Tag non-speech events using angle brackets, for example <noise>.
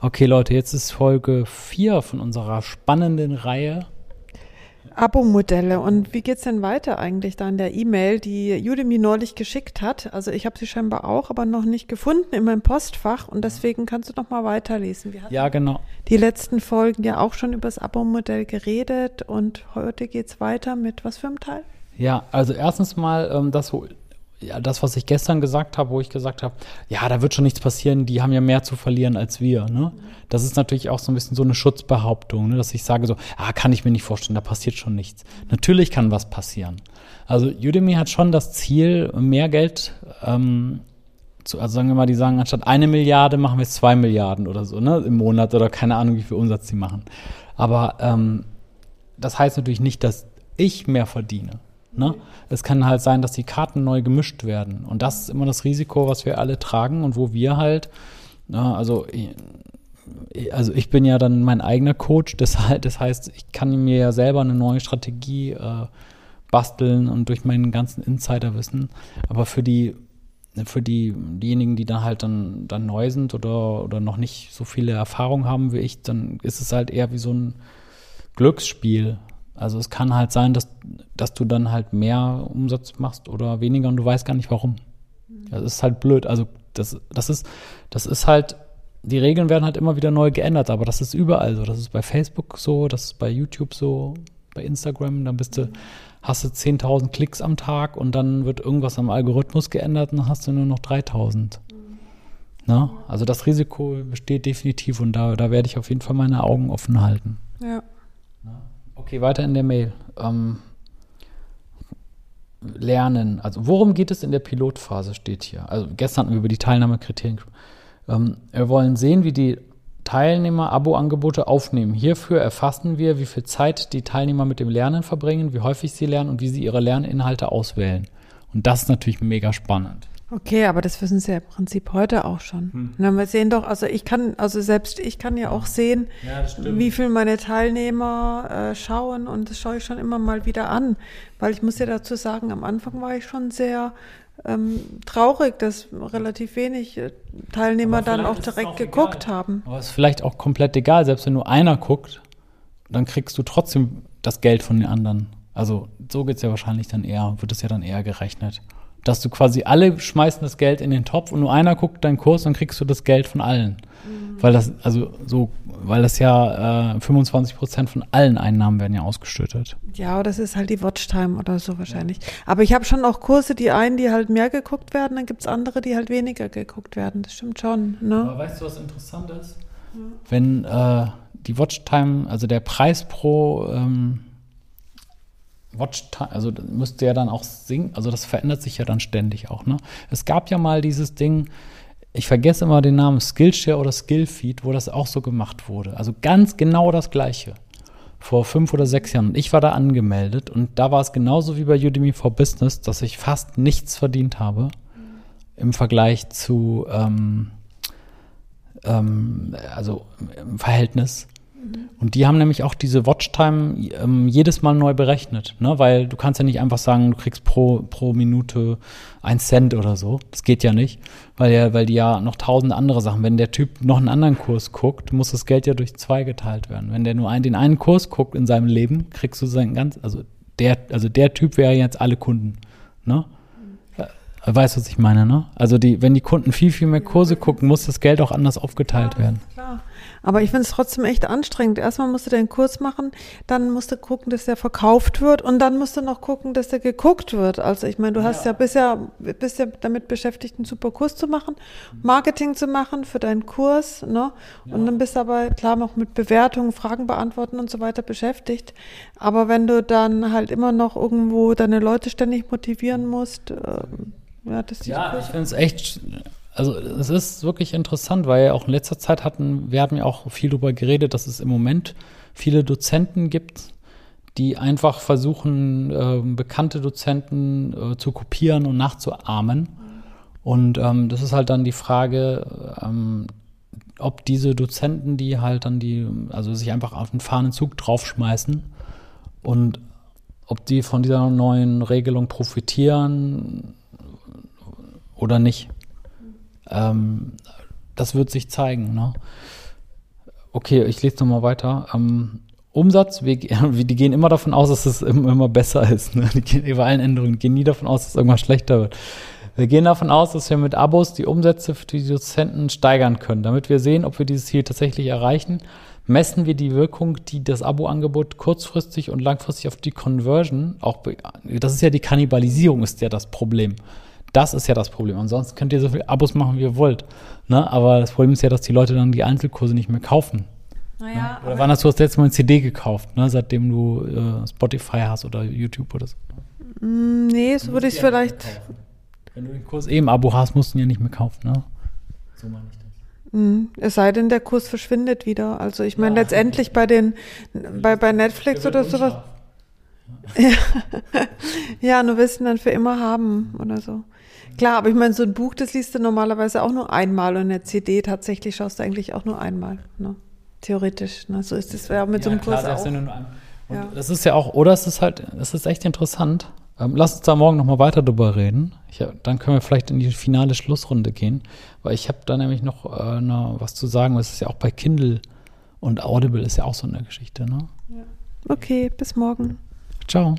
Okay, Leute, jetzt ist Folge 4 von unserer spannenden Reihe. Abo-Modelle. Und wie geht's denn weiter eigentlich da in der E-Mail, die Udemy neulich geschickt hat? Also ich habe sie scheinbar auch, aber noch nicht gefunden in meinem Postfach und deswegen kannst du noch mal weiterlesen. ja, genau. Die letzten Folgen ja auch schon über das Abo-Modell geredet und heute geht's weiter mit was für einem Teil? Ja, also erstens mal ähm, das, ja, das, was ich gestern gesagt habe, wo ich gesagt habe, ja, da wird schon nichts passieren, die haben ja mehr zu verlieren als wir. Ne? Das ist natürlich auch so ein bisschen so eine Schutzbehauptung, ne? dass ich sage so, ah, kann ich mir nicht vorstellen, da passiert schon nichts. Natürlich kann was passieren. Also Udemy hat schon das Ziel, mehr Geld ähm, zu, also sagen wir mal, die sagen, anstatt eine Milliarde machen wir zwei Milliarden oder so, ne, im Monat oder keine Ahnung, wie viel Umsatz sie machen. Aber ähm, das heißt natürlich nicht, dass ich mehr verdiene. Ne? Es kann halt sein, dass die Karten neu gemischt werden. Und das ist immer das Risiko, was wir alle tragen und wo wir halt, na, also, also ich bin ja dann mein eigener Coach, das, <laughs> halt, das heißt, ich kann mir ja selber eine neue Strategie äh, basteln und durch meinen ganzen Insiderwissen. Aber für die für die, diejenigen, die dann halt dann, dann neu sind oder, oder noch nicht so viele Erfahrung haben wie ich, dann ist es halt eher wie so ein Glücksspiel. Also es kann halt sein, dass, dass du dann halt mehr Umsatz machst oder weniger und du weißt gar nicht warum. Mhm. Das ist halt blöd. Also das, das ist, das ist halt, die Regeln werden halt immer wieder neu geändert, aber das ist überall so. Das ist bei Facebook so, das ist bei YouTube so, bei Instagram, dann bist du, hast du 10.000 Klicks am Tag und dann wird irgendwas am Algorithmus geändert und dann hast du nur noch 3.000. Mhm. Na? Also das Risiko besteht definitiv und da, da werde ich auf jeden Fall meine Augen offen halten. Ja. Okay, weiter in der Mail. Ähm, lernen. Also worum geht es in der Pilotphase, steht hier. Also gestern hatten wir über die Teilnahmekriterien. Ähm, wir wollen sehen, wie die Teilnehmer Abo-Angebote aufnehmen. Hierfür erfassen wir, wie viel Zeit die Teilnehmer mit dem Lernen verbringen, wie häufig sie lernen und wie sie ihre Lerninhalte auswählen. Und das ist natürlich mega spannend. Okay, aber das wissen Sie ja im Prinzip heute auch schon. Hm. Na, wir sehen doch, also ich kann, also selbst ich kann ja auch sehen, ja, wie viel meine Teilnehmer äh, schauen und das schaue ich schon immer mal wieder an, weil ich muss ja dazu sagen, am Anfang war ich schon sehr ähm, traurig, dass relativ wenig äh, Teilnehmer dann auch direkt auch geguckt egal. haben. Aber es ist vielleicht auch komplett egal, selbst wenn nur einer guckt, dann kriegst du trotzdem das Geld von den anderen. Also so geht es ja wahrscheinlich dann eher, wird es ja dann eher gerechnet dass du quasi alle schmeißen das Geld in den Topf und nur einer guckt deinen Kurs, dann kriegst du das Geld von allen. Mhm. Weil das, also so, weil das ja äh, 25 Prozent von allen Einnahmen werden ja ausgeschüttet. Ja, das ist halt die Watchtime oder so wahrscheinlich. Aber ich habe schon auch Kurse, die einen, die halt mehr geguckt werden, dann gibt es andere, die halt weniger geguckt werden. Das stimmt schon. Ne? Aber weißt du, was interessant ist? Ja. Wenn äh, die Watchtime, also der Preis pro ähm, Watchtime, also müsste ja dann auch sinken, also das verändert sich ja dann ständig auch, ne? Es gab ja mal dieses Ding, ich vergesse immer den Namen Skillshare oder Skillfeed, wo das auch so gemacht wurde. Also ganz genau das Gleiche. Vor fünf oder sechs Jahren. Und ich war da angemeldet und da war es genauso wie bei Udemy for Business, dass ich fast nichts verdient habe mhm. im Vergleich zu, ähm, ähm, also im Verhältnis und die haben nämlich auch diese Watchtime ähm, jedes Mal neu berechnet, ne? weil du kannst ja nicht einfach sagen, du kriegst pro, pro Minute ein Cent oder so. Das geht ja nicht, weil, ja, weil die ja noch tausend andere Sachen, wenn der Typ noch einen anderen Kurs guckt, muss das Geld ja durch zwei geteilt werden. Wenn der nur einen, den einen Kurs guckt in seinem Leben, kriegst du sein ganz, also der, also der Typ wäre jetzt alle Kunden. Ne? Weißt du, was ich meine, ne? Also die, wenn die Kunden viel, viel mehr Kurse gucken, muss das Geld auch anders aufgeteilt ja, werden. Klar. Aber ich finde es trotzdem echt anstrengend. Erstmal musst du den Kurs machen, dann musst du gucken, dass der verkauft wird und dann musst du noch gucken, dass der geguckt wird. Also ich meine, du hast ja, ja bisher bist ja damit beschäftigt, einen super Kurs zu machen, Marketing zu machen für deinen Kurs, ne? Und ja. dann bist du aber klar noch mit Bewertungen, Fragen beantworten und so weiter beschäftigt. Aber wenn du dann halt immer noch irgendwo deine Leute ständig motivieren musst, äh, ja, das ja ich finde es echt, also es ist wirklich interessant, weil auch in letzter Zeit hatten, wir hatten ja auch viel darüber geredet, dass es im Moment viele Dozenten gibt, die einfach versuchen, äh, bekannte Dozenten äh, zu kopieren und nachzuahmen. Und ähm, das ist halt dann die Frage, ähm, ob diese Dozenten, die halt dann die, also sich einfach auf den fahrenden Zug draufschmeißen und ob die von dieser neuen Regelung profitieren oder nicht. Ähm, das wird sich zeigen. Ne? okay, ich lese nochmal weiter. Ähm, Umsatz, <laughs> wir, die gehen immer davon aus, dass es immer besser ist. Ne? Die gehen über allen Änderungen, gehen nie davon aus, dass es irgendwas schlechter wird. Wir gehen davon aus, dass wir mit Abos die Umsätze für die Dozenten steigern können. Damit wir sehen, ob wir dieses Ziel tatsächlich erreichen, messen wir die Wirkung, die das Abo-Angebot kurzfristig und langfristig auf die Conversion, auch, das ist ja die Kannibalisierung, ist ja das Problem. Das ist ja das Problem. Ansonsten könnt ihr so viele Abos machen, wie ihr wollt. Ne? Aber das Problem ist ja, dass die Leute dann die Einzelkurse nicht mehr kaufen. Naja, ne? Oder wann hast du das letzte Mal ein CD gekauft, ne? seitdem du äh, Spotify hast oder YouTube oder so? Mm, nee, so würde ich es vielleicht. Wenn du den Kurs eh im Abo hast, musst du ihn ja nicht mehr kaufen, ne? So meine ich das. Mhm. Es sei denn, der Kurs verschwindet wieder. Also ich meine, ja. letztendlich bei den, bei, bei Netflix oder sowas. Ja. <laughs> ja, nur wissen dann für immer haben oder so. Klar, aber ich meine, so ein Buch, das liest du normalerweise auch nur einmal und eine CD tatsächlich schaust du eigentlich auch nur einmal. Ne? Theoretisch. Ne? So ist es ja mit ja, so einem klar, Kurs auch. Und ja. das ist ja auch, oder es ist halt, es ist echt interessant. Ähm, lass uns da morgen nochmal weiter drüber reden. Ich, dann können wir vielleicht in die finale Schlussrunde gehen, weil ich habe da nämlich noch äh, ne, was zu sagen. Das ist ja auch bei Kindle und Audible ist ja auch so eine Geschichte. Ne? Ja. Okay, bis morgen. Ciao.